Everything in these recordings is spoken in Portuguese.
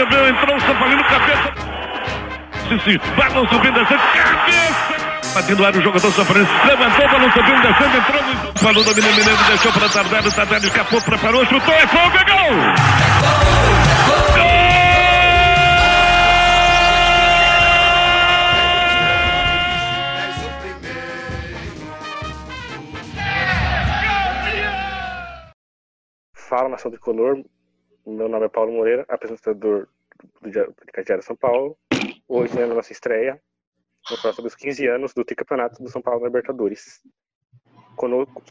recebeu, entrou o São Paulino, cabeça. Sim, balão subindo, descendo, cabeça. Batendo ar o jogador sofrendo, levantou, balão subindo, descendo, entrou no... Falou do Mineiro, deixou para Tardelli, Tardelli escapou, preparou, chutou, é fogo, é gol! Fala, Nação Tricolor. Meu nome é Paulo Moreira, apresentador do Diário São Paulo. Hoje é a nossa estreia. Vamos falar sobre os 15 anos do tricampeonato do São Paulo Libertadores. Conosco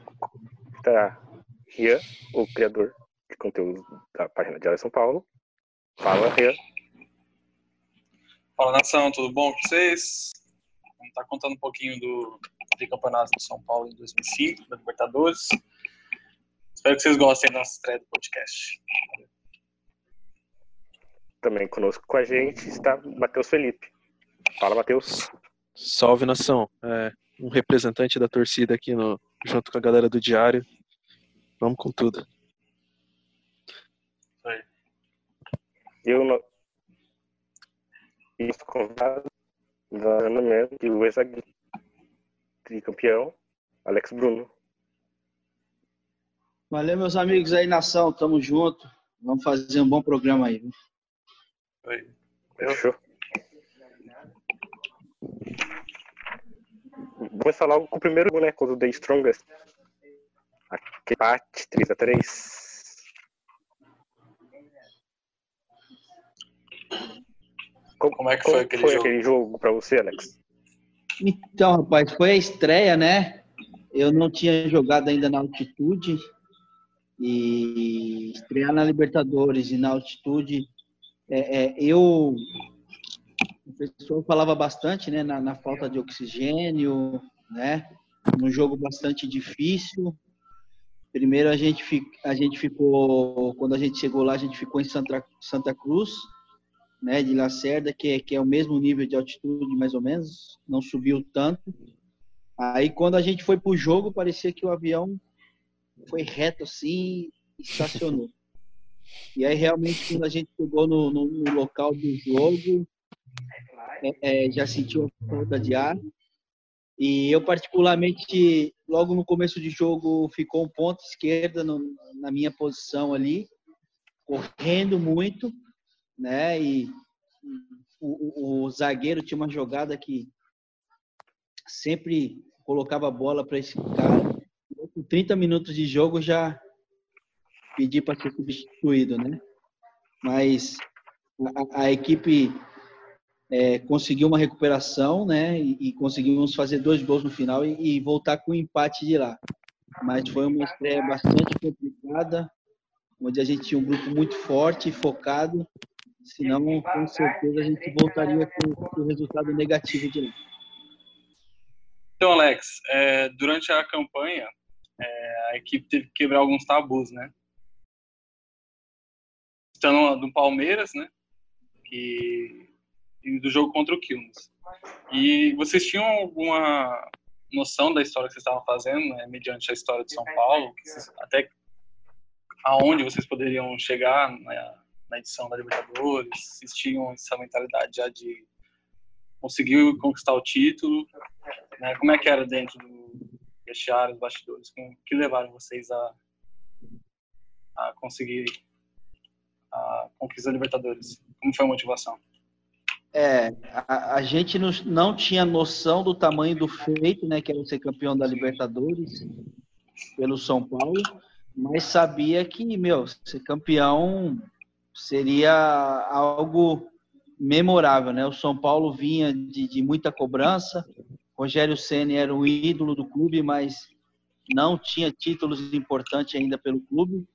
está Rian, o criador de conteúdo da página Diário São Paulo. Fala, Rian. Fala, nação, tudo bom com vocês? Vamos estar contando um pouquinho do tricampeonato do São Paulo em 2005, da Libertadores. Espero que vocês gostem da nossa estreia do podcast. Também conosco com a gente está Matheus Felipe. Fala, Matheus. Salve, nação. É, um representante da torcida aqui no, junto com a galera do Diário. Vamos com tudo. Oi. Eu no... e convidado Melo e o ex-zagueiro campeão Alex Bruno. Valeu, meus amigos aí, nação. Tamo junto. Vamos fazer um bom programa aí. Fechou. Vou começar logo com o primeiro né? Contra o The Strongest. Aquele empate 3x3. Como, Como é que foi aquele jogo? aquele jogo pra você, Alex? Então, rapaz, foi a estreia, né? Eu não tinha jogado ainda na altitude. E estrear na Libertadores e na altitude, é, é, eu. O pessoal falava bastante, né? Na, na falta de oxigênio, né? Um jogo bastante difícil. Primeiro a gente, fi- a gente ficou, quando a gente chegou lá, a gente ficou em Santa, Santa Cruz, né, de Lacerda, que é, que é o mesmo nível de altitude, mais ou menos, não subiu tanto. Aí quando a gente foi pro jogo, parecia que o avião foi reto assim e estacionou. E aí realmente quando a gente chegou no, no, no local do jogo, é, é, já sentiu a falta de ar. E eu particularmente, logo no começo de jogo, ficou um ponto esquerda no- na minha posição ali, correndo muito, né? E o, o- o zagueiro tinha uma jogada que sempre colocava a bola para esse cara. Com 30 minutos de jogo já pedi para ser substituído, né? Mas a, a equipe é, conseguiu uma recuperação, né? E, e conseguimos fazer dois gols no final e, e voltar com o empate de lá. Mas foi uma estreia bastante complicada, onde a gente tinha um grupo muito forte e focado. Senão, com certeza, a gente voltaria com, com o resultado negativo de lá. Então, Alex, é, durante a campanha, é, a equipe teve que quebrar alguns tabus, né? Estando do Palmeiras, né? Que, e do jogo contra o Quilmes. E vocês tinham alguma noção da história que vocês estavam fazendo, né, mediante a história de São Paulo? Vocês- até aonde vocês poderiam chegar na, edição da Libertadores? Vocês tinham essa mentalidade já de conseguir conquistar o título? né? Como é que era dentro do vestiário, os bastidores? Com, que levaram vocês a, a conseguir a conquista da Libertadores? Como foi a motivação? É, a, a gente não, não tinha noção do tamanho do feito, né, que era ser campeão da Libertadores pelo São Paulo, mas sabia que, meu, ser campeão seria algo memorável, né? O São Paulo vinha de, de muita cobrança, Rogério Ceni era o ídolo do clube, mas não tinha títulos importantes ainda pelo clube,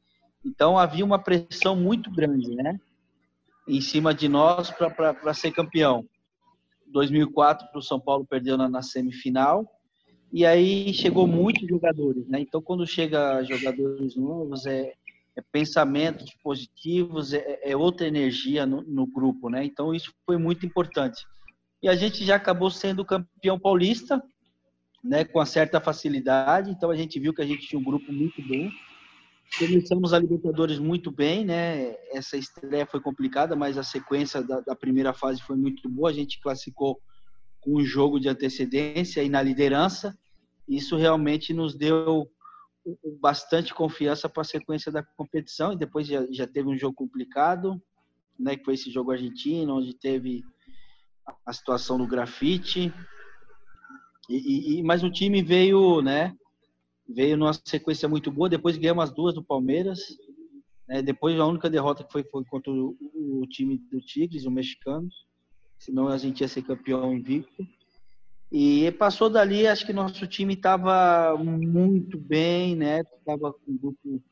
então havia uma pressão muito grande, né? em cima de nós para ser campeão. 2004 o São Paulo perdeu na, na, semifinal e aí chegou muitos jogadores, né? Então quando chega jogadores novos é, é pensamentos positivos, é, é outra energia no, no, grupo, né? Então isso foi muito importante. E a gente já acabou sendo campeão paulista, né? Com certa facilidade. Então a gente viu que a gente tinha um grupo muito bom começamos a Libertadores muito bem, né? Essa estreia foi complicada, mas a sequência da, da, primeira fase foi muito boa. A gente classificou com um jogo de antecedência e na liderança. Isso realmente nos deu bastante confiança para a sequência da competição. E depois já, já teve um jogo complicado, né? Que foi esse jogo argentino, onde teve a situação do grafite. E, e, mas o time veio, né? Veio numa sequência muito boa. Depois ganhamos as duas do Palmeiras. Né? Depois a única derrota que foi, foi contra o, o, time do Tigres, o mexicano. Senão a gente ia ser campeão invicto. E passou dali, acho que nosso time estava muito bem, né? Estava com um grupo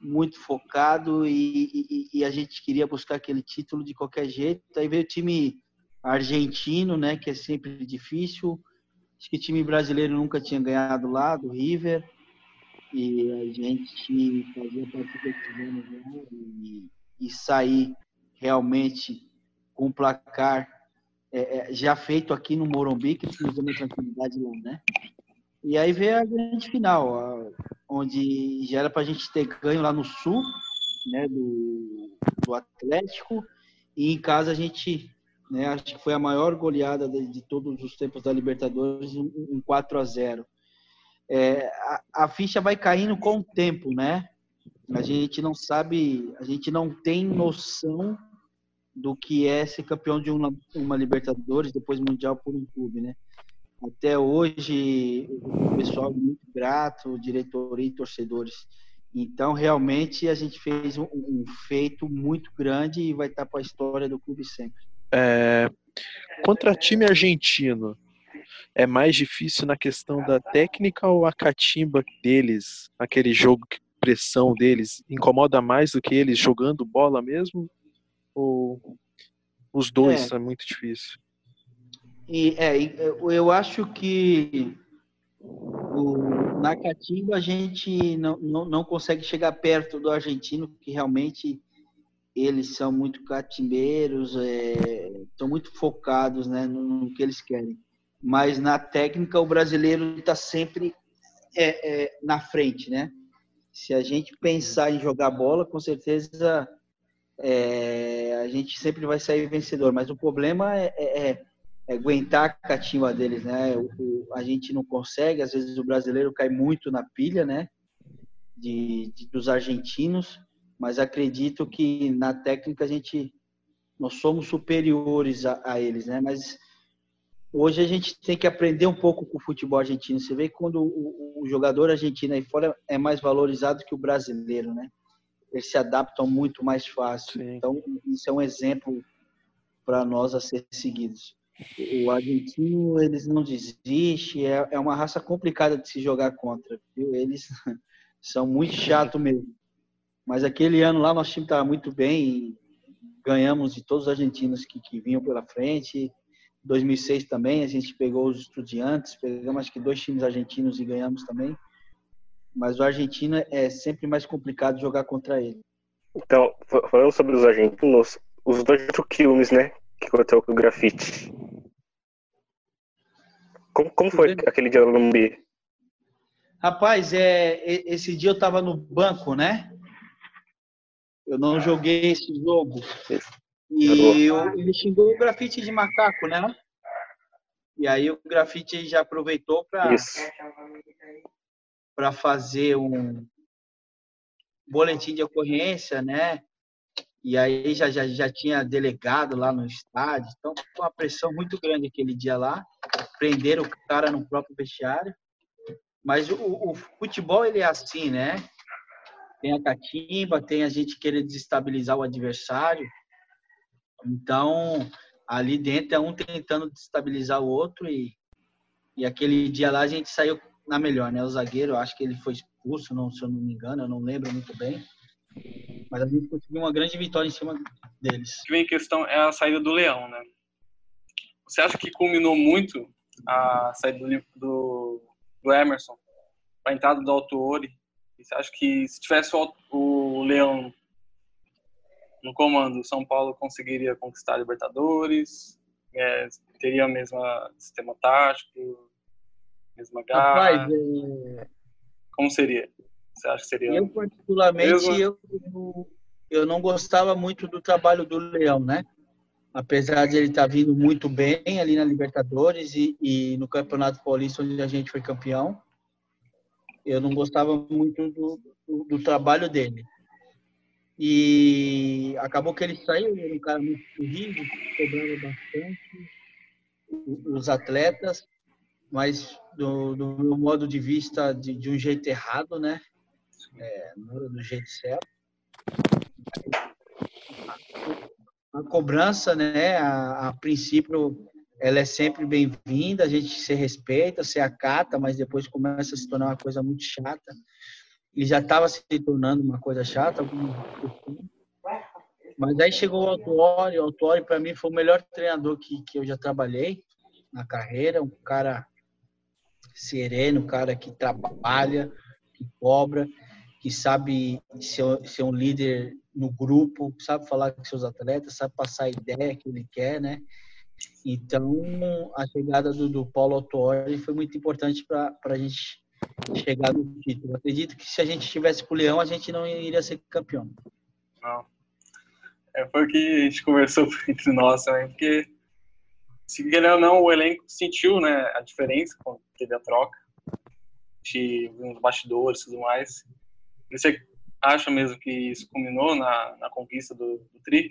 muito focado e, e, e, a gente queria buscar aquele título de qualquer jeito. Aí veio o time argentino, né? Que é sempre difícil. Acho que time brasileiro nunca tinha ganhado lá, do River. E a gente fazia partida que e, e sair realmente com o placar é, é, já feito aqui no Morumbi, que nos deu uma tranquilidade lá, né? E aí veio a grande final, onde já era para a gente ter ganho lá no Sul, né, do, do Atlético, e em casa a gente né? Acho que foi a maior goleada de, de todos os tempos da Libertadores, um, 4 a 0. É, a, a, ficha vai caindo com o tempo, né? A gente não sabe, a gente não tem noção do que é ser campeão de uma, uma Libertadores, depois Mundial por um clube, né? Até hoje, o pessoal é muito grato, diretoria e torcedores. Então, realmente, a gente fez um, um feito muito grande e vai estar para a história do clube sempre. É, contra time argentino, é mais difícil na questão da técnica ou a catimba deles, aquele jogo, pressão deles, incomoda mais do que eles jogando bola mesmo? Ou os dois é, é muito difícil? E, é, eu acho que o, na catimba a gente não, não, não consegue chegar perto do argentino, que realmente eles são muito catimbeiros, é, são muito focados né, no, no, que eles querem. Mas na técnica, o brasileiro está sempre é, é, na frente, né? Se a gente pensar em jogar bola, com certeza é, a gente sempre vai sair vencedor. Mas o problema é, é, é, é aguentar a catimba deles, né? O, o, a gente não consegue, às vezes o brasileiro cai muito na pilha, né? De, de dos argentinos mas acredito que na técnica a gente nós somos superiores a, a, eles, né? Mas hoje a gente tem que aprender um pouco com o futebol argentino. Você vê quando o, o jogador argentino aí fora é mais valorizado que o brasileiro, né? Eles se adaptam muito mais fácil. Sim. Então isso é um exemplo para nós a ser seguidos. O argentino eles não desistem, é, é uma raça complicada de se jogar contra. Viu? Eles são muito chato mesmo. Mas aquele ano lá nosso time estava muito bem ganhamos de todos os argentinos que, que vinham pela frente. Em 2006 também a gente pegou os estudiantes, pegamos acho que dois times argentinos e ganhamos também. Mas o argentino é sempre mais complicado jogar contra ele. Então, falando sobre os argentinos, os dois filmes, né? Que aconteceu com o grafite. Como, como foi aquele dia no? Rapaz, é, esse dia eu tava no banco, né? Eu não joguei esse jogo. E eu, ele xingou o grafite de macaco, né? E aí o grafite já aproveitou para para fazer um boletim de ocorrência, né? E aí já, já, já tinha delegado lá no estádio. Então, foi uma pressão muito grande aquele dia lá. Prenderam o cara no próprio vestiário. Mas o, o futebol, ele é assim, né? Tem a catimba, tem a gente querer desestabilizar o adversário. Então, ali dentro é um tentando desestabilizar o outro e, e aquele dia lá a gente saiu na melhor, né? O zagueiro, acho que ele foi expulso, não, se eu não me engano, eu não lembro muito bem. Mas a gente conseguiu uma grande vitória em cima deles. O que vem em questão é a saída do Leão, né? Você acha que culminou muito a saída do, do, do Emerson para a entrada do Autuori você acha que se tivesse o, o Leão no comando, o São Paulo conseguiria conquistar a Libertadores? É, teria o mesmo sistema tático? Mesma garra? Rapaz, é... Como seria? Você acha que seria? Eu, particularmente, eu, eu não gostava muito do trabalho do Leão, né? Apesar de ele estar vindo muito bem ali na Libertadores e, e no Campeonato Paulista, onde a gente foi campeão, eu não gostava muito do, do, do trabalho dele. E acabou que ele saiu, ele era um cara muito corrido, cobrava bastante os atletas, mas do, do meu modo de vista, de, de um jeito errado, né? É, não era do jeito certo. A cobrança, né, a, a princípio, ela é sempre bem-vinda, a gente se respeita, se acata, mas depois começa a se tornar uma coisa muito chata. E já estava se tornando uma coisa chata. Mas aí chegou o Autuori, o Autuori para mim foi o melhor treinador que, que eu já trabalhei na carreira, um cara sereno, um cara que trabalha, que cobra, que sabe ser, ser um líder no grupo, sabe falar com seus atletas, sabe passar a ideia que ele quer, né? Então, a chegada do, do Paulo Autuori foi muito importante para a gente chegar no título. Acredito que se a gente estivesse com o Leão, a gente não iria ser campeão. Não. É, foi o que a gente conversou entre nós também, porque se querer ou não, o elenco sentiu né, a diferença quando teve a troca de uns bastidores e tudo mais. Você acha mesmo que isso culminou na, na conquista do, do Tri?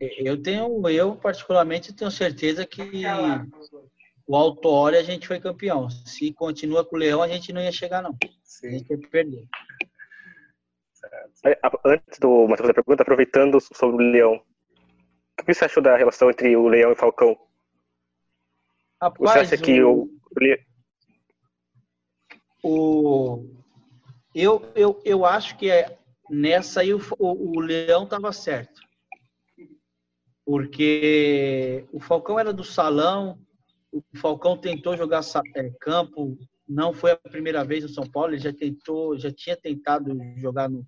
Eu tenho, eu particularmente tenho certeza que o Autuori a gente foi campeão. Se continua com o Leão, a gente não ia chegar não. A Sim. gente ia perder. A- Antes do Matheus fazer a pergunta, aproveitando sobre o Leão. O que você achou da relação entre o Leão e o Falcão? Você Rapaz, acha que o, o o eu, eu, eu acho que é, nessa aí o, o, o Leão estava certo. Porque o Falcão era do salão, o Falcão tentou jogar é, campo, não foi a primeira vez no São Paulo, ele já tentou, já tinha tentado jogar no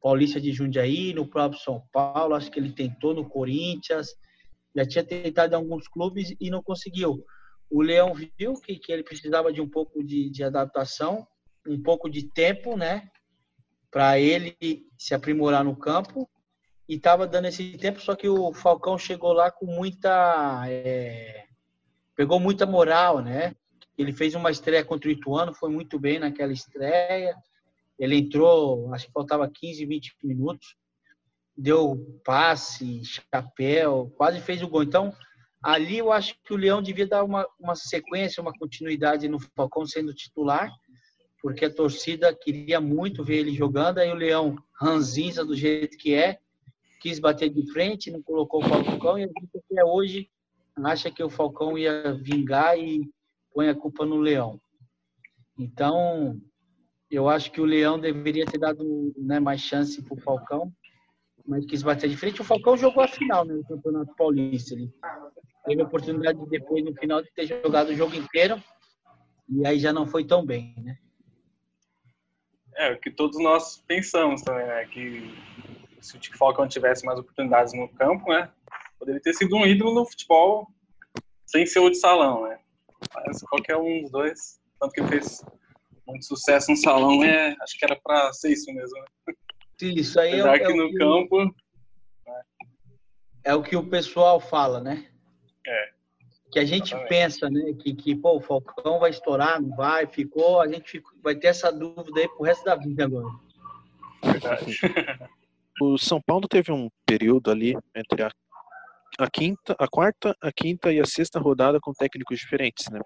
Paulista de Jundiaí, no próprio São Paulo, acho que ele tentou no Corinthians, já tinha tentado em alguns clubes e não conseguiu. O Leão viu que, que ele precisava de um pouco de, de adaptação, um pouco de tempo, né? Para ele se aprimorar no campo. E estava dando esse tempo, só que o Falcão chegou lá com muita. é, pegou muita moral, né? Ele fez uma estreia contra o Ituano, foi muito bem naquela estreia. Ele entrou, acho que faltava 15, 20 minutos. Deu passe, chapéu, quase fez o gol. Então, ali eu acho que o Leão devia dar uma, uma sequência, uma continuidade no Falcão sendo titular, porque a torcida queria muito ver ele jogando, aí o Leão ranzinza do jeito que é, quis bater de frente, não colocou o Falcão, e a gente até hoje acha que o Falcão ia vingar e põe a culpa no Leão. Então, eu acho que o Leão deveria ter dado né, mais chance para o Falcão, mas quis bater de frente. O Falcão jogou a final né, no Campeonato Paulista. Ele teve a oportunidade de, depois, no final, de ter jogado o jogo inteiro, e aí já não foi tão bem, né? É, o que todos nós pensamos também, né? Que se o Falcão tivesse mais oportunidades no campo, né? Poderia ter sido um ídolo no futebol sem ser o de salão, né? Mas qualquer um dos dois, tanto que ele fez muito sucesso no salão, é, acho que era para ser isso mesmo. Né? Isso aí é, Apesar é que o no que, campo, é o que o pessoal fala, né? É. Que a gente Exatamente. pensa, né? Que, que pô, o Falcão vai estourar, não vai, ficou. A gente vai ter essa dúvida aí pro resto da vida agora. verdade. O São Paulo teve um período ali entre a, a quinta, a quarta, a quinta e a sexta rodada com técnicos diferentes, né?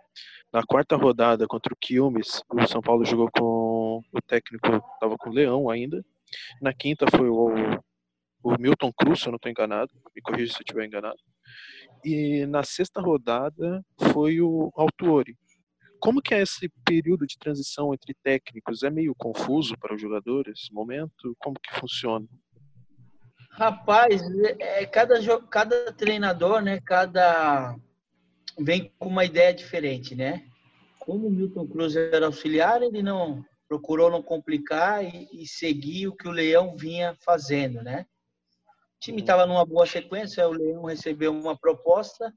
Na quarta rodada contra o Quilmes, o São Paulo jogou com o técnico estava com o Leão ainda. Na quinta foi o, o Milton Cruz, se eu não estou enganado, me corrija se eu estiver enganado. E na sexta rodada foi o Autuori. Como que é esse período de transição entre técnicos? É meio confuso para os jogadores momento? Como que funciona? Rapaz, é, é cada, cada treinador, né? Cada vem com uma ideia diferente, né? Como o Milton Cruz era auxiliar, ele não procurou não complicar e, e seguir o que o Leão vinha fazendo, né? O time estava numa boa sequência, o Leão recebeu uma proposta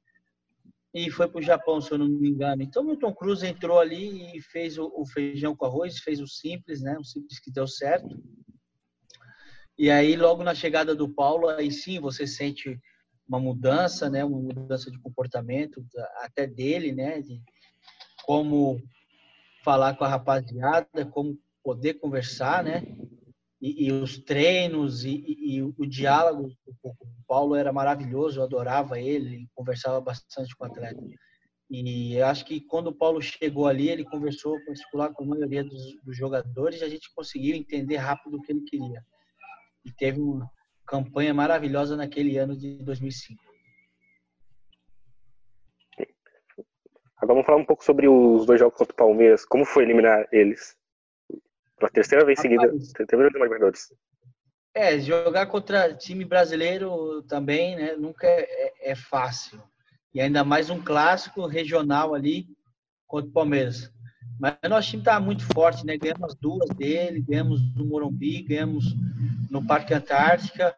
e foi para o Japão, se eu não me engano. Então, Milton Cruz entrou ali e fez o, o, feijão com arroz, fez o simples, né? O simples que deu certo. E aí, logo na chegada do Paulo, aí sim você sente uma mudança, né? Uma mudança de comportamento até dele, né? De como falar com a rapaziada, como poder conversar, né? E, e os treinos e, e, o diálogo com o Paulo era maravilhoso, eu adorava ele, conversava bastante com o atleta. E eu acho que quando o Paulo chegou ali, ele conversou particular com a maioria dos, dos jogadores e a gente conseguiu entender rápido o que ele queria. E teve uma campanha maravilhosa naquele ano de 2005. Agora vamos falar um pouco sobre os dois jogos contra o Palmeiras. Como foi eliminar eles? Pela terceira vez seguida, terceira vez Libertadores. É, jogar contra time brasileiro também, né? Nunca é, é, é, fácil. E ainda mais um clássico regional ali contra o Palmeiras. Mas nosso time tá muito forte, né? Ganhamos duas dele, ganhamos no Morumbi, ganhamos no Parque Antártica.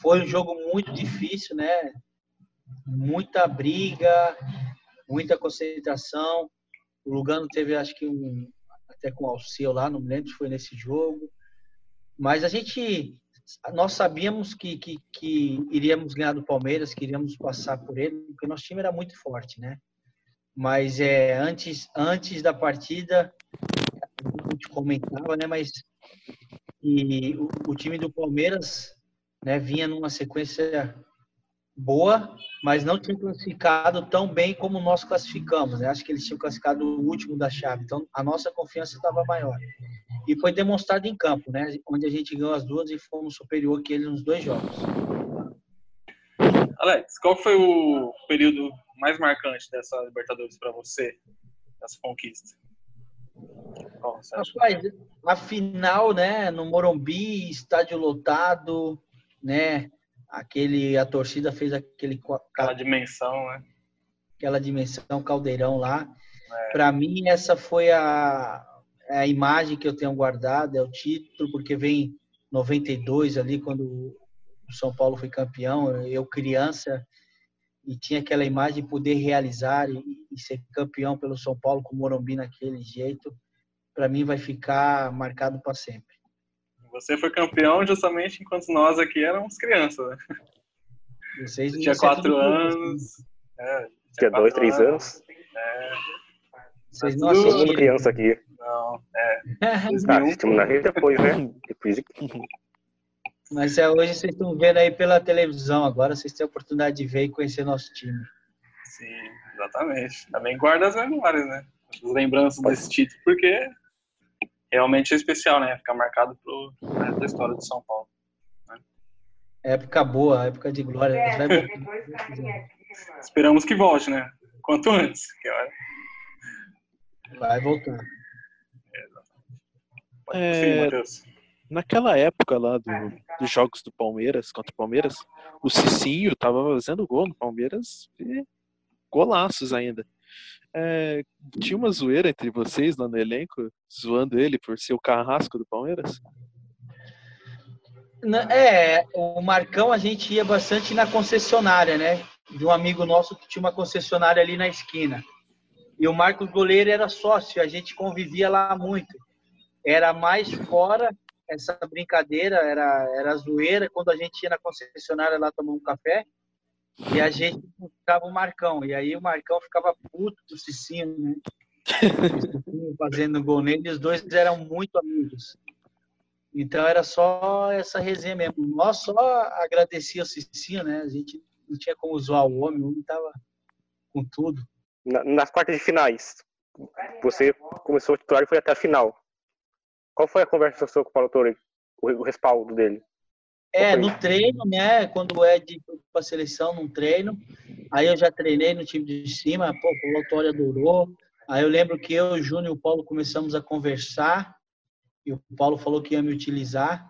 Foi um jogo muito difícil, né? Muita briga, muita concentração. O Lugano teve, acho que, um, até com o Alceu lá, não me lembro se foi nesse jogo. Mas a gente, nós sabíamos que, que, que iríamos ganhar do Palmeiras, que iríamos passar por ele, porque nosso time era muito forte, né? Mas é, antes, antes da partida, a gente comentava, né? Mas e o, o time do Palmeiras né, vinha numa sequência boa, mas não tinha classificado tão bem como nós classificamos. Né? Acho que eles tinham classificado o último da chave. Então, a nossa confiança estava maior. E foi demonstrado em campo, né? onde a gente ganhou as duas e fomos superior que eles nos dois jogos. Alex, qual foi o período mais marcante dessa Libertadores para você, dessa conquista? Rapaz, a final, né, no Morumbi, estádio lotado, né, aquele a torcida fez aquele aquela dimensão, né? Aquela dimensão caldeirão lá. É. Para mim essa foi a, a imagem que eu tenho guardada, é o título, porque vem 92 ali quando o São Paulo foi campeão, eu criança e tinha aquela imagem de poder realizar e, e ser campeão pelo São Paulo com o Morumbi naquele jeito, para mim vai ficar marcado para sempre. Você foi campeão justamente enquanto nós aqui éramos crianças, né? Vocês tinha quatro anos. É, tinha dois, três anos. É. Vocês não assistiram. criança aqui. Não, é. Ah, assistimos na rede depois, né? Depois de... Mas é, hoje vocês estão vendo aí pela televisão agora, vocês têm a oportunidade de ver e conhecer nosso time. Sim, exatamente. Também guarda as memórias, né? As lembranças desse título, porque realmente é especial, né? Ficar marcado pro resto da história de São Paulo. Né? Época boa, época de glória. É, Esperamos que volte, né? Quanto antes. Que hora... Vai voltar. É, naquela época lá do, dos jogos do Palmeiras contra o Palmeiras, o Cicinho tava fazendo gol no Palmeiras e golaços ainda. É, tinha uma zoeira entre vocês lá no elenco, zoando ele por ser o carrasco do Palmeiras? É, o Marcão a gente ia bastante na concessionária, né? De um amigo nosso que tinha uma concessionária ali na esquina. E o Marcos Goleiro era sócio, a gente convivia lá muito. Era mais fora essa brincadeira, era, era zoeira quando a gente ia na concessionária lá tomar um café e a gente ficava o Marcão. E aí o Marcão ficava puto do Cicinho, né? fazendo gol nele. Os dois eram muito amigos. Então era só essa resenha mesmo. Nós só agradecia o Cicinho, né? A gente não tinha como zoar o homem, o homem tava com tudo. nas quartas de finais, você começou a titular e foi até a final. Qual foi a conversa com o Paulo Torre, o respaldo dele? É, no treino, né? Quando é de para seleção, num treino. Aí eu já treinei no time de cima, pô, o Autório adorou. Aí eu lembro que eu, o Júnior e o Paulo começamos a conversar. E o Paulo falou que ia me utilizar.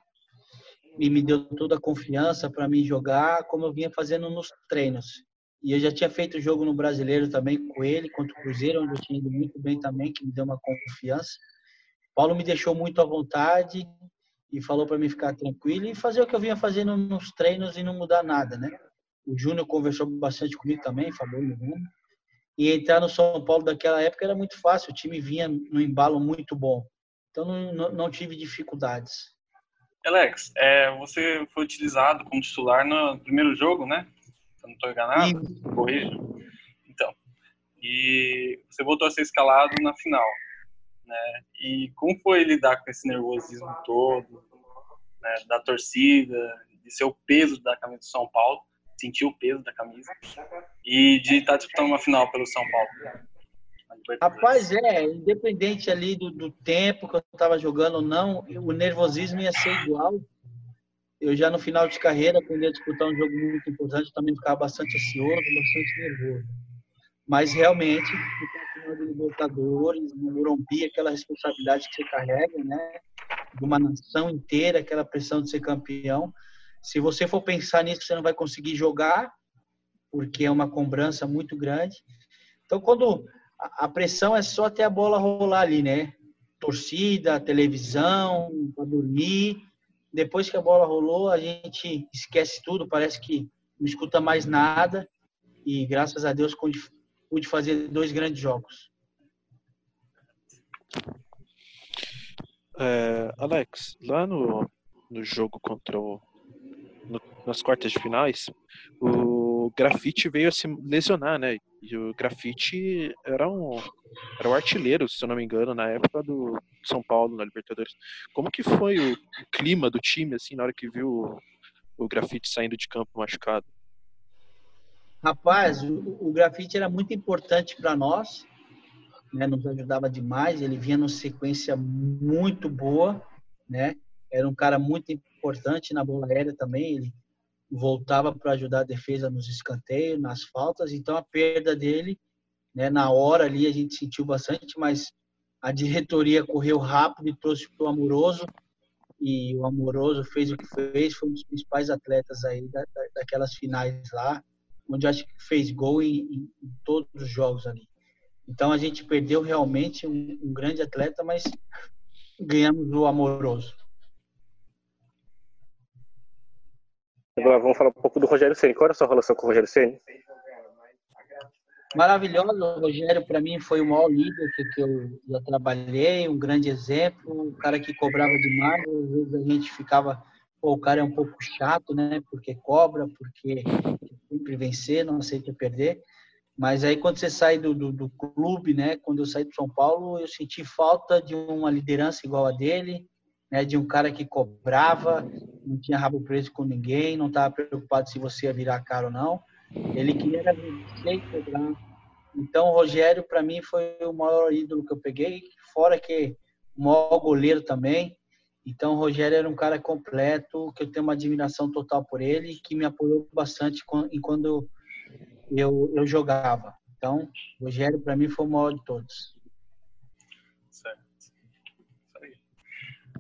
E me deu toda a confiança para mim jogar, como eu vinha fazendo nos treinos. E eu já tinha feito jogo no Brasileiro também com ele, contra o Cruzeiro, onde eu tinha ido muito bem também, que me deu uma confiança. Paulo me deixou muito à vontade e falou para mim ficar tranquilo e fazer o que eu vinha fazendo nos treinos e não mudar nada, né? O Júnior conversou bastante comigo também, falou no mundo. E entrar no São Paulo daquela época era muito fácil, o time vinha no embalo muito bom. Então não, não, tive dificuldades. Alex, é, você foi utilizado como titular no primeiro jogo, né? Se eu não estou enganado, corrija. Então, e você voltou a ser escalado na final, né? E como foi lidar com esse nervosismo todo, né, da torcida, de ser o peso da camisa do São Paulo, sentir o peso da camisa e de estar disputando uma final pelo São Paulo? Rapaz, é, independente ali do, do tempo que eu estava jogando ou não, o nervosismo ia ser igual. Eu já no final de carreira, quando ia disputar um jogo muito importante, também ficava bastante ansioso, bastante nervoso. Mas realmente, final de Libertadores, no Morumbi, aquela responsabilidade que você carrega, né? De uma nação inteira, aquela pressão de ser campeão. Se você for pensar nisso, você não vai conseguir jogar, porque é uma cobrança muito grande. Então, quando a pressão é só até a bola rolar ali, né? Torcida, televisão, para dormir. Depois que a bola rolou, a gente esquece tudo, parece que não escuta mais nada. E graças a Deus pude fazer dois grandes jogos. É, Alex, lá no, no jogo contra o. No, nas quartas de finais, o Grafite veio a se lesionar, né? E o Grafite era um era o artilheiro, se eu não me engano, na época do São Paulo na Libertadores. Como que foi o, o clima do time assim na hora que viu o, o Grafite saindo de campo machucado? Rapaz, o, o Grafite era muito importante para nós, né? Nos ajudava demais. Ele vinha numa sequência muito boa, né? Era um cara muito importante na bola aérea também. Ele voltava para ajudar a defesa nos escanteios, nas faltas. Então a perda dele, né, na hora ali a gente sentiu bastante, mas a diretoria correu rápido e trouxe para o Amoroso. E o Amoroso fez o que fez, foi um dos principais atletas aí da, da, daquelas finais lá, onde acho que fez gol em, em, em, todos os jogos ali. Então a gente perdeu realmente um, um grande atleta, mas ganhamos o Amoroso. Agora vamos falar um pouco do Rogério Ceni. Qual era a sua relação com o Rogério Ceni? Maravilhoso. O Rogério, para mim, foi o maior líder que, que eu já trabalhei, um grande exemplo, um cara que cobrava demais. Às vezes a gente ficava, pô, o cara é um pouco chato, né? Porque cobra, porque sempre vencer, não aceita perder. Mas aí quando você sai do, do, do, clube, né? Quando eu saí do São Paulo, eu senti falta de uma liderança igual a dele, né, de um cara que cobrava, não tinha rabo preso com ninguém, não estava preocupado se você ia virar cara ou não. Ele queria vencer e cobrar. Então, o Rogério, para mim, foi o maior ídolo que eu peguei, fora que o maior goleiro também. Então, o Rogério era um cara completo, que eu tenho uma admiração total por ele, que me apoiou bastante quando eu, eu jogava. Então, o Rogério, para mim, foi o maior de todos.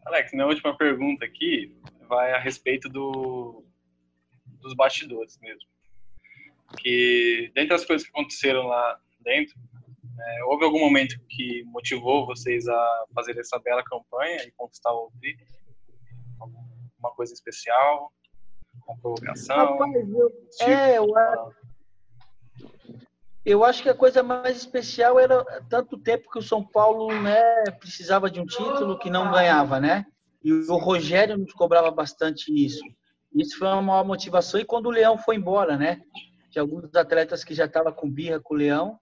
Alex, minha última pergunta aqui vai a respeito do, dos bastidores mesmo. Que, dentre as coisas que aconteceram lá dentro, é, houve algum momento que motivou vocês a fazer essa bela campanha e conquistar o tri? Alguma coisa especial? Uma provocação? Rapaz, eu, tipo, é, eu, eu acho que a coisa mais especial era tanto tempo que o São Paulo né, precisava de um título que não ganhava, né? E o Rogério nos cobrava bastante isso. Isso foi uma maior motivação. E quando o Leão foi embora, né? Tinha alguns atletas que já estavam com birra com o Leão.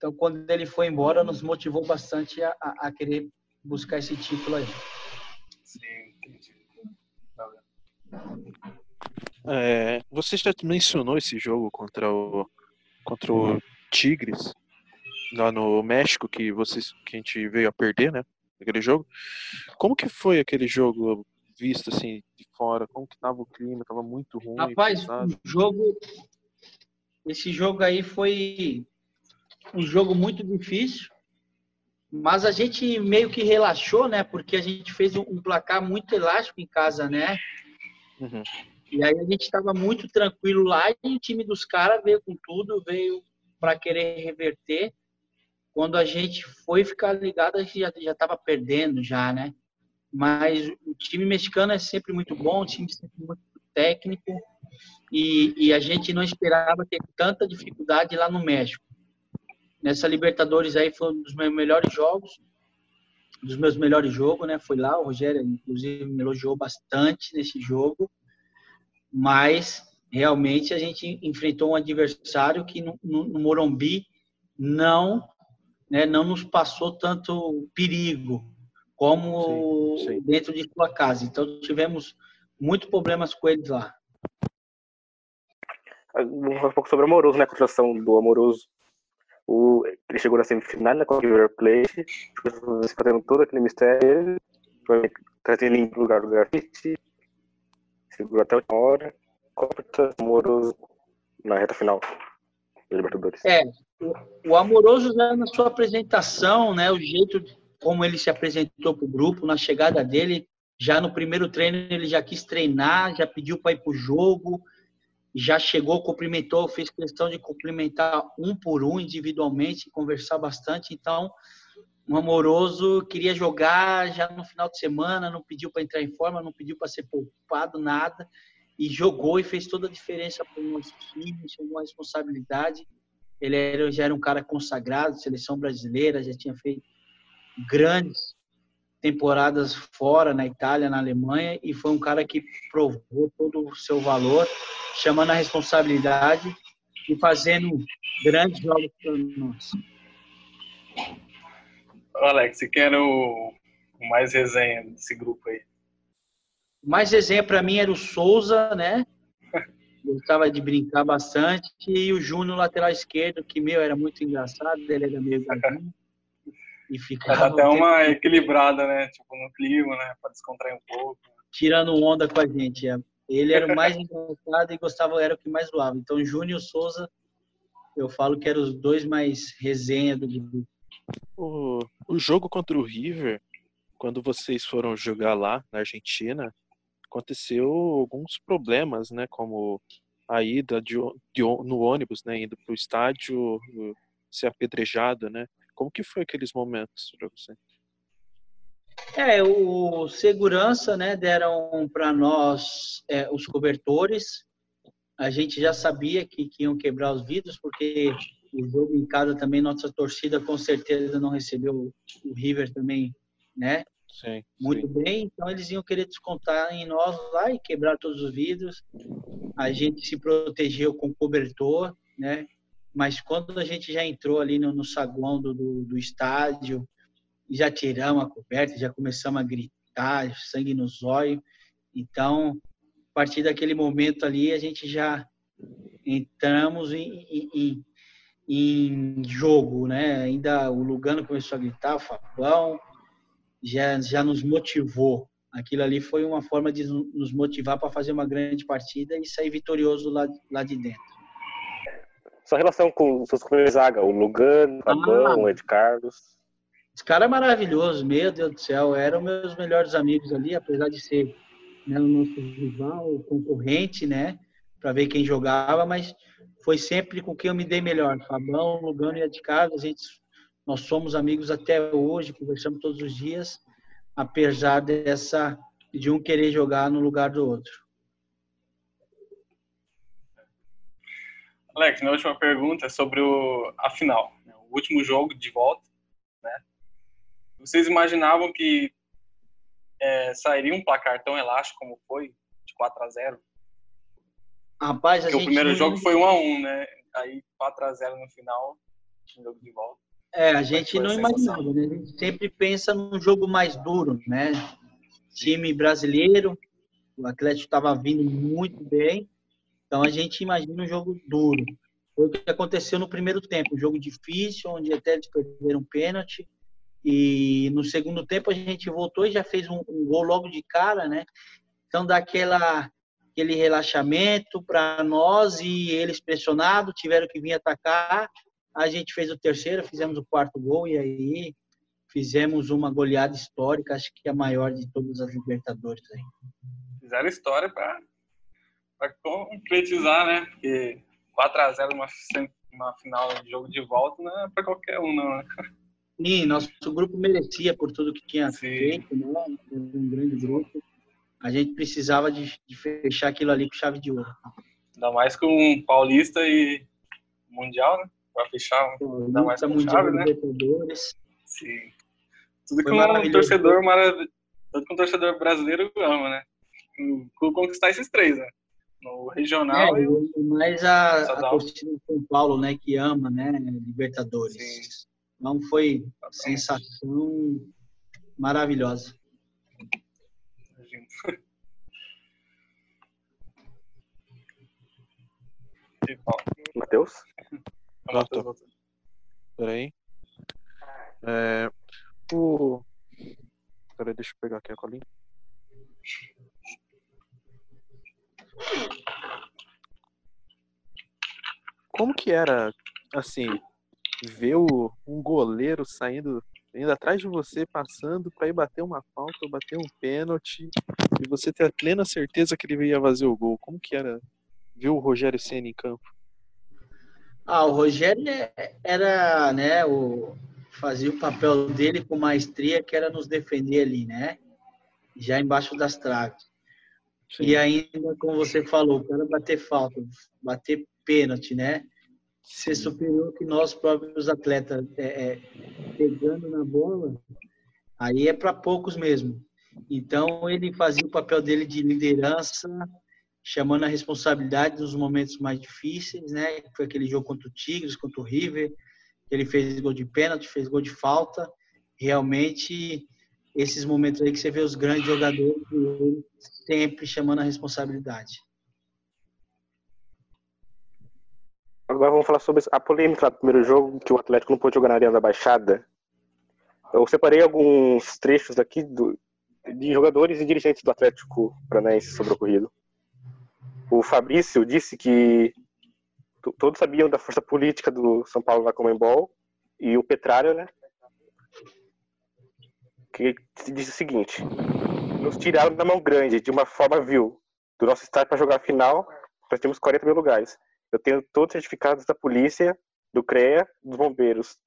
Então, quando ele foi embora, nos motivou bastante a, a querer buscar esse título aí. Sim, entendi. É, você já mencionou esse jogo contra o, contra o Tigres, lá no México, que, vocês, que a gente veio a perder, né? Aquele jogo. Como que foi aquele jogo visto assim de fora? Como que tava o clima? Tava muito ruim. Rapaz, o jogo. Esse jogo aí foi um jogo muito difícil. Mas a gente meio que relaxou, né? Porque a gente fez um placar muito elástico em casa, né? Uhum. E aí a gente estava muito tranquilo lá e o time dos caras veio com tudo, veio para querer reverter. Quando a gente foi ficar ligado, a gente já estava perdendo já, né? Mas o time mexicano é sempre muito bom, o time sempre muito técnico e, e a gente não esperava ter tanta dificuldade lá no México. Nessa Libertadores aí foi um dos meus melhores jogos, dos meus melhores jogos, né? Foi lá, o Rogério, inclusive, me elogiou bastante nesse jogo, mas realmente a gente enfrentou um adversário que no, no, no Morumbi não, né, não nos passou tanto perigo como sim, sim. dentro de sua casa. Então tivemos muitos problemas com eles lá. Vamos falar um pouco sobre o Amoroso, né? A construção do Amoroso. O, ele chegou na semifinal né, com o River Plate, fazendo todo aquele mistério, foi trazendo em lugar do grafite, segurou até a hora. O Amoroso na reta final da Libertadores? É, o, o Amoroso né, na sua apresentação, né, o jeito como ele se apresentou para o grupo, na chegada dele, já no primeiro treino ele já quis treinar, já pediu para ir para o jogo, já chegou, cumprimentou, fez questão de cumprimentar um por um individualmente, conversar bastante. Então, um amoroso queria jogar já no final de semana, não pediu para entrar em forma, não pediu para ser poupado, nada, e jogou e fez toda a diferença para o nosso time, chamou a responsabilidade. Ele era, já era um cara consagrado, seleção brasileira, já tinha feito grandes temporadas fora, na Itália, na Alemanha, e foi um cara que provou todo o seu valor, chamando a responsabilidade e fazendo grandes jogos para nós. Alex, você quer o, mais resenha desse grupo aí? O mais resenha para mim era o Souza, né? Gostava de brincar bastante. E o Júnior, lateral esquerdo, que, meu, era muito engraçado. Ele era meio gatinho. E ficava até uma equilibrada, né? Tipo, no clima, né? Pra descontrair um pouco. Tirando onda com a gente. É. Ele era o mais engraçado e gostava, era o que mais doava. Então, Júnior e Souza, eu falo que eram os dois mais resenha do grupo. O, o jogo contra o River, quando vocês foram jogar lá na Argentina, aconteceu alguns problemas, né? Como a ida de, de, no ônibus, né? Indo para o estádio, ser apedrejado, né? Como que foi aqueles momentos para você? É, o segurança, né, deram para nós é, os cobertores. A gente já sabia que, que, iam quebrar os vidros, porque o jogo em casa também, nossa torcida com certeza não recebeu o River também, né? Sim, muito sim. bem. Então eles iam querer descontar em nós lá e quebrar todos os vidros. A gente se protegeu com cobertor, né? Mas quando a gente já entrou ali no, no saguão do, do, do, estádio, já tiramos a coberta, já começamos a gritar, sangue nos olhos. Então, a partir daquele momento ali, a gente já entramos em, em, em jogo, né? Ainda o Lugano começou a gritar, o Fabão, já, já nos motivou. Aquilo ali foi uma forma de nos motivar para fazer uma grande partida e sair vitorioso lá, lá de dentro. Sua relação com os seus companheiros zaga, o Lugano, o Fabão, ah, o Ed Carlos. Esse cara é maravilhoso, meu Deus do céu. Eram meus melhores amigos ali, apesar de ser né, o nosso rival, concorrente, né? Para ver quem jogava, mas foi sempre com quem eu me dei melhor. Fabão, Lugano e Ed Carlos, a gente, nós somos amigos até hoje, conversamos todos os dias, apesar dessa de um querer jogar no lugar do outro. Alex, minha última pergunta é sobre o, a final, né? o último jogo de volta. Né? Vocês imaginavam que é, sairia um placar tão elástico como foi, de 4 a 0 Rapaz, Porque o primeiro não... jogo foi 1 a 1 né? Aí 4 a 0 no final, jogo de volta. É, a gente não imaginava, né? A gente sempre pensa num jogo mais duro, né? Time brasileiro, o Atlético estava vindo muito bem, então a gente imagina um jogo duro. Foi o que aconteceu no primeiro tempo, um jogo difícil, onde até eles perderam um pênalti. E no segundo tempo a gente voltou e já fez um, um gol logo de cara, né? Então dá aquela, aquele relaxamento para nós e eles pressionados, tiveram que vir atacar. A gente fez o terceiro, fizemos o quarto gol e aí fizemos uma goleada histórica, acho que a maior de todas as Libertadores aí. Fizeram história para para concretizar, né? Porque 4x0 numa, uma final de jogo de volta não é para qualquer um, não. Né? Sim, nosso grupo merecia por tudo que tinha Sim. feito, né? Um grande grupo. A gente precisava de, de, fechar aquilo ali com chave de ouro. Ainda mais com Paulista e Mundial, né? pra fechar, Pô, dá mais com chave, né? Sim. Tudo que um torcedor tudo que um torcedor brasileiro ama, né? Com- Conquistar esses três, né? No regional É, e o e mais a, a torcida de São Paulo, né, que ama, né, Libertadores. Sim. Então foi Exatamente. sensação maravilhosa. Imagino. Matheus voltou. Peraí. É, o... Peraí, deixa eu pegar aqui a colinha. Como que era, assim, ver o, um goleiro saindo, indo atrás de você, passando pra ir bater uma falta ou bater um pênalti, e você ter a plena certeza que ele ia fazer o gol? Como que era ver o Rogério Senna em campo? Ah, o Rogério é- era, né, o fazia o papel dele com maestria, que era nos defender ali, né? Já embaixo das traves. E ainda, como você falou, o cara bater falta, bater pênalti, né? Ser superior que nós próprios atletas é, é, pegando na bola, aí é para poucos mesmo. Então ele fazia o papel dele de liderança, chamando a responsabilidade nos momentos mais difíceis, né? Foi aquele jogo contra o Tigres, contra o River, que ele fez gol de pênalti, fez gol de falta. Realmente, esses momentos aí que você vê os grandes jogadores, sempre chamando a responsabilidade. Agora vamos falar sobre a polêmica do primeiro jogo, que o Atlético não pôde jogar na Arena da Baixada. Eu separei alguns trechos aqui do, de jogadores e dirigentes do Atlético Paranaense sobre o ocorrido. O Fabrício disse que to- todos sabiam da força política do São Paulo na Comembol e o Petralha, né? Que disse o seguinte: nos tiraram da mão grande de uma forma vil do nosso estádio para jogar a final. Nós temos 40 mil lugares. Eu tenho todos os certificados da polícia, do CREA, dos bombeiros.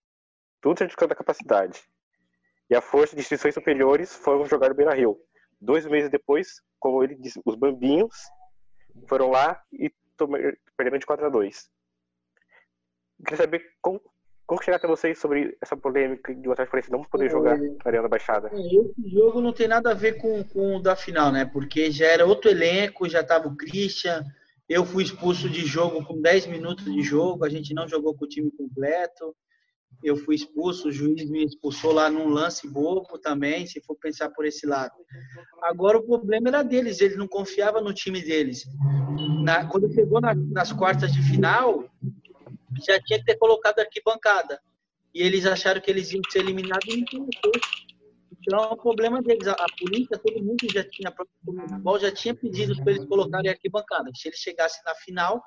Tudo certificado da capacidade. E a força de instituições superiores foram jogar no Beira Rio. Dois meses depois, como ele disse, os bambinhos foram lá e perderam de 4 a 2. Queria saber como, como chegar até vocês sobre essa polêmica de o Atlético Paranaense não poder jogar na Arena da Baixada. Esse jogo não tem nada a ver com, com o da final, né? Porque já era outro elenco, já estava o Christian. Eu fui expulso de jogo com 10 minutos de jogo, a gente não jogou com o time completo. Eu fui expulso, o juiz me expulsou lá num lance bobo também, se for pensar por esse lado. Agora o problema era deles, eles não confiavam no time deles. Na- quando chegou na- nas quartas de final, já tinha que ter colocado arquibancada. E eles acharam que eles iam ser eliminados e não colocou. Então, é o problema deles. A, polícia, todo mundo já tinha, Comebol já tinha pedido para eles colocarem arquibancada. Se eles chegassem na final,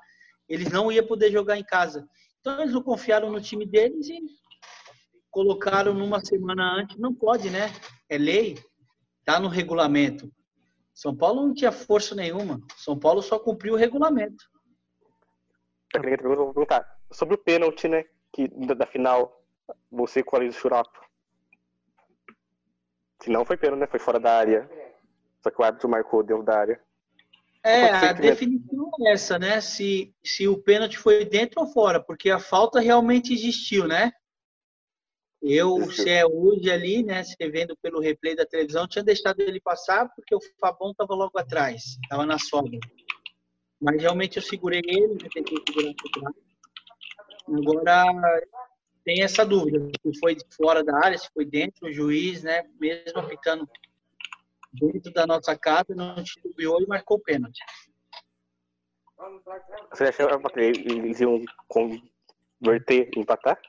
eles não iam poder jogar em casa. Então, eles não confiaram no time deles e colocaram numa semana antes. Não pode, né? É lei, tá no regulamento. São Paulo não tinha força nenhuma. São Paulo só cumpriu o regulamento. Eu perguntar, vou perguntar sobre o pênalti, né? Que, da, da final, você com a Luiz Churato. Se não foi pênalti, né? Foi fora da área. Só que o árbitro marcou dentro da área. É, a o definição é essa, né? Se, se o pênalti foi dentro ou fora, porque a falta realmente existiu, né? Eu, Existiu. se é hoje ali, né? Você vendo pelo replay da televisão, tinha deixado ele passar porque o Fabão estava logo atrás, estava na sobra. Mas realmente eu segurei ele, eu tentei segurar por trás. Agora tem essa dúvida, se foi de fora da área, se foi dentro, o juiz, né? Mesmo apitando dentro da nossa casa, não titubeou e marcou o pênalti. Você achava que eles iam converter e empatar?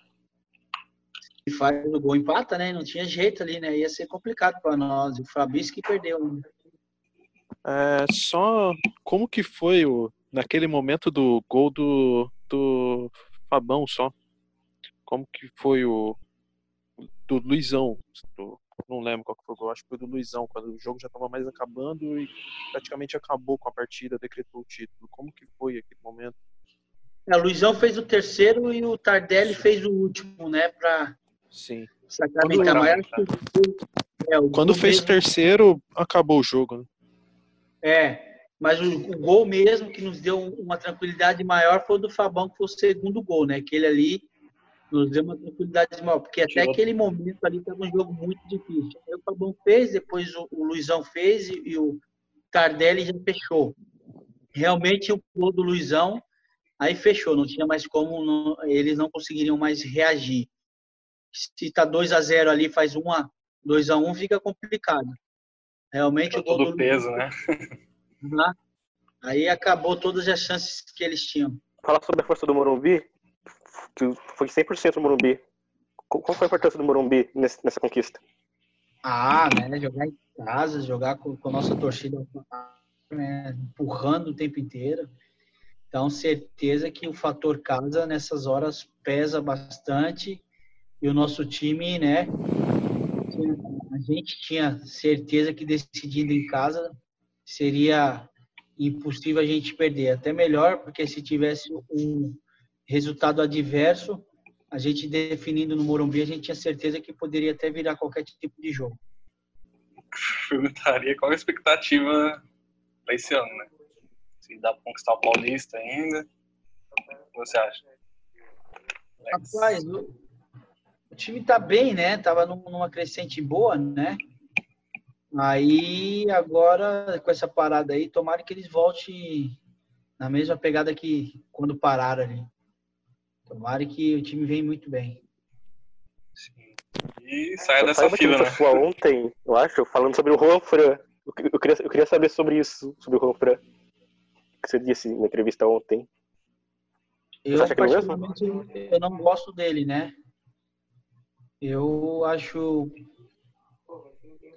E faz o gol empata, né? Não tinha jeito ali, né? Ia ser complicado para nós. O Fabrício que perdeu. Né? É, só como que foi o naquele momento do gol do, do Fabão só? Como que foi o do Luizão? do- não lembro qual que foi o gol, acho que foi do Luizão, quando o jogo já estava mais acabando e praticamente acabou com a partida, decretou o título. Como que foi aquele momento? É, o Luizão fez o terceiro e o Tardelli fez o último, né? Para Sim. sacramentar. Quando- que foi- é, o Quando fez o terceiro, acabou o jogo, né? É, mas o, o gol mesmo que nos deu uma tranquilidade maior foi o do Fabão, que foi o segundo gol, né? Aquele ali nos deu uma tranquilidade maior, porque até Tirou- aquele momento ali estava um jogo muito difícil. Aí o Fabão fez, depois o, o Luizão fez e, e o Tardelli já fechou. Realmente o gol do Luizão aí fechou, não tinha mais como, não- eles não conseguiriam mais reagir. Se tá 2 a 0 ali, faz 1 a 2 a 1 fica complicado. Realmente Tirou o gol todo do peso, né? Luizão, aí acabou todas as chances que eles tinham. Falar sobre a força do Morumbi, que foi 100% do Morumbi. Qual foi a importância do Morumbi nessa conquista? Ah, né? Jogar em casa, jogar com, com a nossa torcida né, empurrando o tempo inteiro. Então, certeza que o fator casa nessas horas pesa bastante. E o nosso time, né? A gente tinha certeza que decidindo em casa seria impossível a gente perder. Até melhor, porque se tivesse um resultado adverso, a gente definindo no Morumbi, a gente tinha certeza que poderia até virar qualquer tipo de jogo. Perguntaria qual a expectativa pra esse ano, né? Se dá pra conquistar o Paulista ainda. O que você acha? Rapaz, o, o time tá bem, né? Tava num- numa crescente boa, né? Aí, agora, com essa parada aí, tomara que eles voltem na mesma pegada que quando pararam ali. Tomara que o time vem muito bem. E saia dessa fila, né? sua ontem, eu acho, falando sobre o Juan Fran. Eu, que- eu queria, eu queria saber sobre isso, sobre o Juan Fran. O que você disse na entrevista ontem. Eu, acha que é o mesmo? eu não gosto dele, né? Eu acho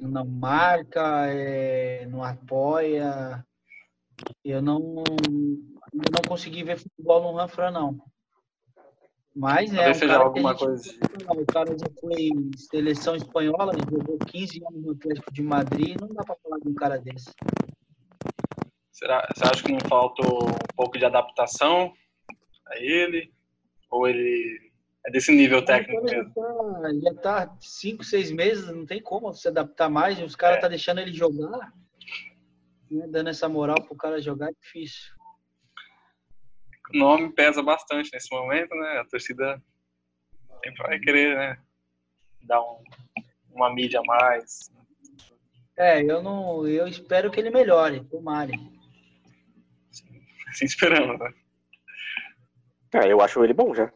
não marca, é, não apoia. Eu não, não consegui ver futebol no Ranfran, não. Mas é um seja cara alguma gente, coisa. o cara já foi seleção espanhola, jogou 15 anos no Atlético de Madrid, não dá pra falar de um cara desse. Será, você acha que não faltou um pouco de adaptação a ele? Ou ele é desse nível técnico já mesmo? tá, já tá cinco, seis meses, não tem como se adaptar mais. Os caras É. tá deixando ele jogar, né, dando essa moral pro cara jogar é difícil. O nome pesa bastante nesse momento, né? A torcida sempre vai querer, né? Dar um- uma mídia a mais. É, eu não, eu espero que ele melhore, tomare. Assim esperamos, né? Ah, eu acho ele bom já.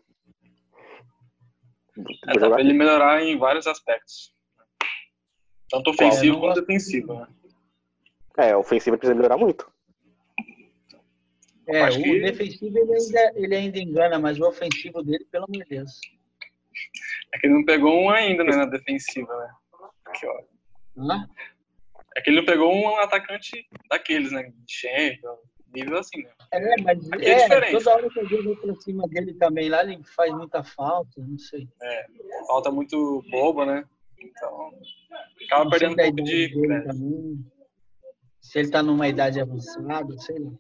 É, dá pra ele melhorar em vários aspectos. Tanto ofensivo Eu não quanto defensivo, né? É, a ofensiva precisa melhorar muito. É, Acho o que- defensivo ele ainda, ele ainda engana, mas o ofensivo dele, pelo amor de Deus. É que ele não pegou um ainda, né? Na defensiva, né? Aqui, ó. Hã? É que ele não pegou um atacante daqueles, né? De Champions, nível assim, né? É, mas Aqui é é, diferente. toda hora que eu vou pra cima dele também lá, ele faz muita falta, não sei. Falta muito boba, né? Então, acaba perdendo um pouco idade de dele crédito. também. Se ele tá numa idade avançada, sei lá.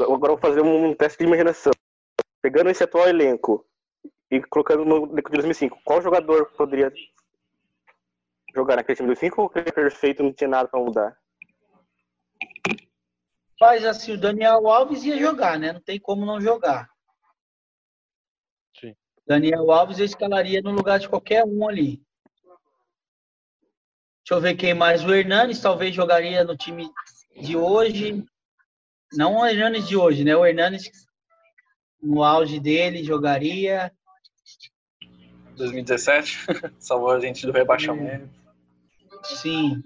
Agora eu vou fazer um teste de imaginação. Pegando esse atual elenco e colocando no elenco de 2005, qual jogador poderia jogar naquele time de 2005 ou aquele perfeito não tinha nada pra mudar? Mas assim, o Daniel Alves ia jogar, né? Não tem como não jogar. Sim. Daniel Alves eu escalaria no lugar de qualquer um ali. Deixa eu ver quem mais. O Hernanes talvez jogaria no time de hoje. Não o Hernanes de hoje, né? O Hernanes no auge dele jogaria. 2017, salvou a gente do rebaixamento. Sim.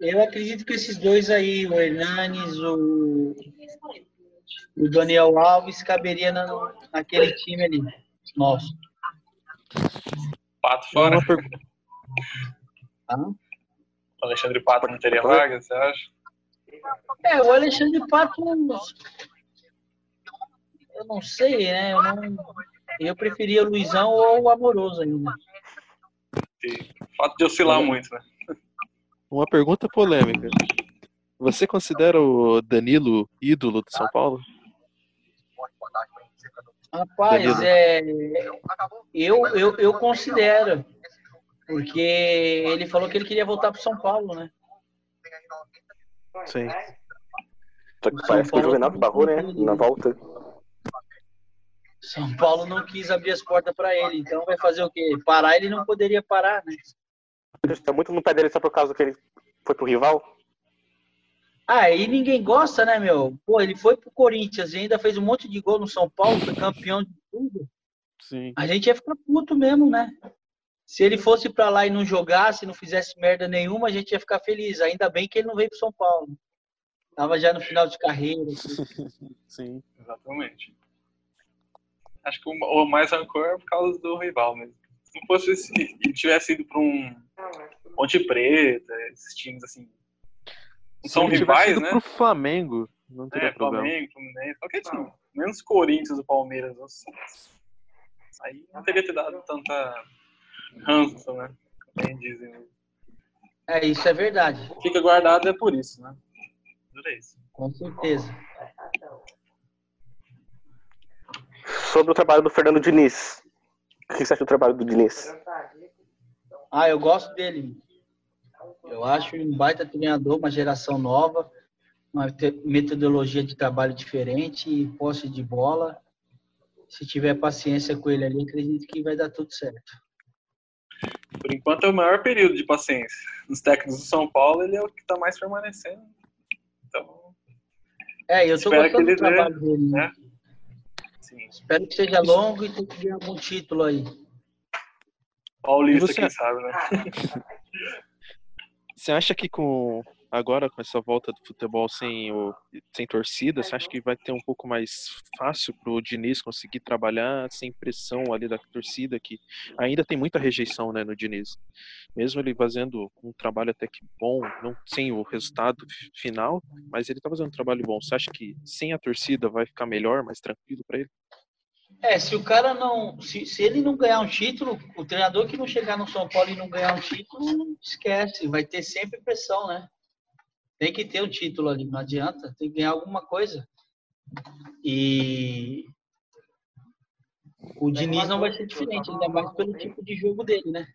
Eu acredito que esses dois aí, o Hernanes, o, o Daniel Alves, caberia na, naquele time ali. Nosso. Pato fora. Uma pergunta. Tá? O Alexandre Pato não teria vaga, você acha? É, o Alexandre Pato. Eu não sei, né? Eu, não, eu preferia o Luizão ou o Amoroso ainda. O fato de oscilar muito, né? Uma pergunta polêmica. Você considera o Danilo ídolo do São Paulo? Rapaz, Danilo. é, eu, eu, eu considero. Porque ele falou que ele queria voltar para São Paulo, né? Sim. Só que São parece que o tem barrou, né? Na volta. São Paulo não quis abrir as portas para ele, então vai fazer o quê? Parar ele não poderia parar, né? Tá muito no pé dele só por causa que ele foi pro rival? Ah, aí ninguém gosta, né, meu? Pô, ele foi pro Corinthians e ainda fez um monte de gol no São Paulo, foi campeão de tudo. Sim. A gente ia ficar puto mesmo, né? Se ele fosse para lá e não jogasse, não fizesse merda nenhuma, a gente ia ficar feliz. Ainda bem que ele não veio pro São Paulo. Tava já no final de carreira. assim. Sim. Exatamente. Acho que o, o mais rancor é por causa do rival mesmo. Se não fosse se ele tivesse ido para um Ponte Preta, esses times assim. Não Se são ele rivais, ido né? pro Flamengo, não teria É, problema. Flamengo, Fluminense, qualquer time. Menos Corinthians ou Palmeiras. nossa. Aí não teria te dado tanta ranço, né? Como bem dizem. É, isso é verdade, Fica guardado é por isso, né? Por isso. com certeza. Sobre o trabalho do Fernando Diniz. O que você acha do trabalho do Diniz? Ah, eu gosto dele. Eu acho um baita treinador, uma geração nova, uma metodologia de trabalho diferente e posse de bola. Se tiver paciência com ele ali, acredito que vai dar tudo certo. Por enquanto é o maior período de paciência. Nos técnicos do São Paulo, ele é o que está mais permanecendo. Então, É, eu tô Espero gostando que do trabalho dele. né? Sim. Espero que seja longo e tenha que ganhar algum título aí. Paulista, você- quem sabe, né? Você acha que com agora com essa volta do futebol sem o sem torcida, você acha que vai ter um pouco mais fácil pro Diniz conseguir trabalhar sem pressão ali da torcida que ainda tem muita rejeição, né, no Diniz. Mesmo ele fazendo um trabalho até que bom, não sem o resultado fi- final, mas ele tá fazendo um trabalho bom. Você acha que sem a torcida vai ficar melhor, mais tranquilo para ele? É, se o cara não. Se, se ele não ganhar um título, o treinador que não chegar no São Paulo e não ganhar um título, esquece. Vai ter sempre pressão, né? Tem que ter um título ali, não adianta. Tem que ganhar alguma coisa. E. O Diniz não vai ser diferente, ainda mais pelo tipo de jogo dele, né?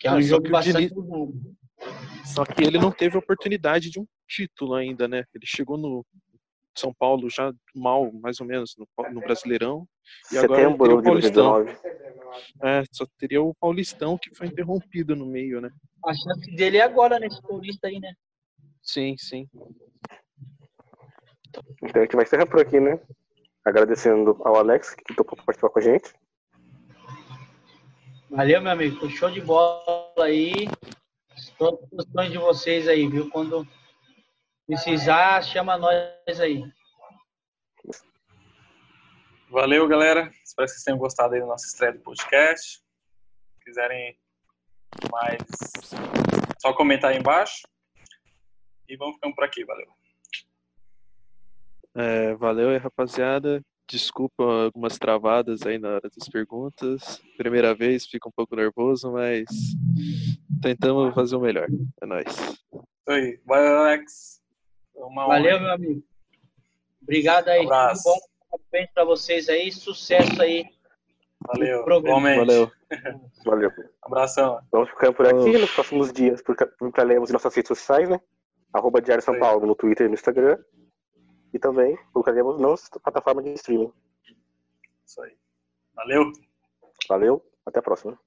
Que é um só jogo bastante. Diniz-. Só que ele não teve oportunidade de um título ainda, né? Ele chegou no São Paulo já mal, mais ou menos, no, no Brasileirão. E agora Setembro teria o de Paulistão. 2019. É, só teria o Paulistão que foi interrompido no meio, né? A chance dele é agora nesse Paulista aí, né? Sim, sim. Então a gente vai encerrar por aqui, né? Agradecendo ao Alex, que topou participar com a gente. Valeu, meu amigo. Foi show de bola aí. Estou à disposição de vocês aí, viu? Quando precisar, chama nós aí. Valeu, galera. Espero que vocês tenham gostado aí da nossa estreia do podcast. Se quiserem mais, só comentar aí embaixo. E vamos ficando por aqui. Valeu. É, valeu aí, rapaziada. Desculpa algumas travadas aí na hora das perguntas. Primeira vez, fica um pouco nervoso, mas tentamos fazer o melhor. É nóis. Aí. Valeu, Alex. Foi Uma. Valeu, meu amigo. Obrigado aí. Um abraço. Tudo bom. Parabéns pra vocês aí. Sucesso aí. Valeu. Programa. Igualmente. Valeu. Valeu. Abração. Vamos ficando por aqui nos próximos dias, lermos em nossas redes sociais, né? Arroba Diário São. Paulo no Twitter e no Instagram. E também colocaremos nas plataformas de streaming. Isso aí. Valeu. Valeu, até a próxima.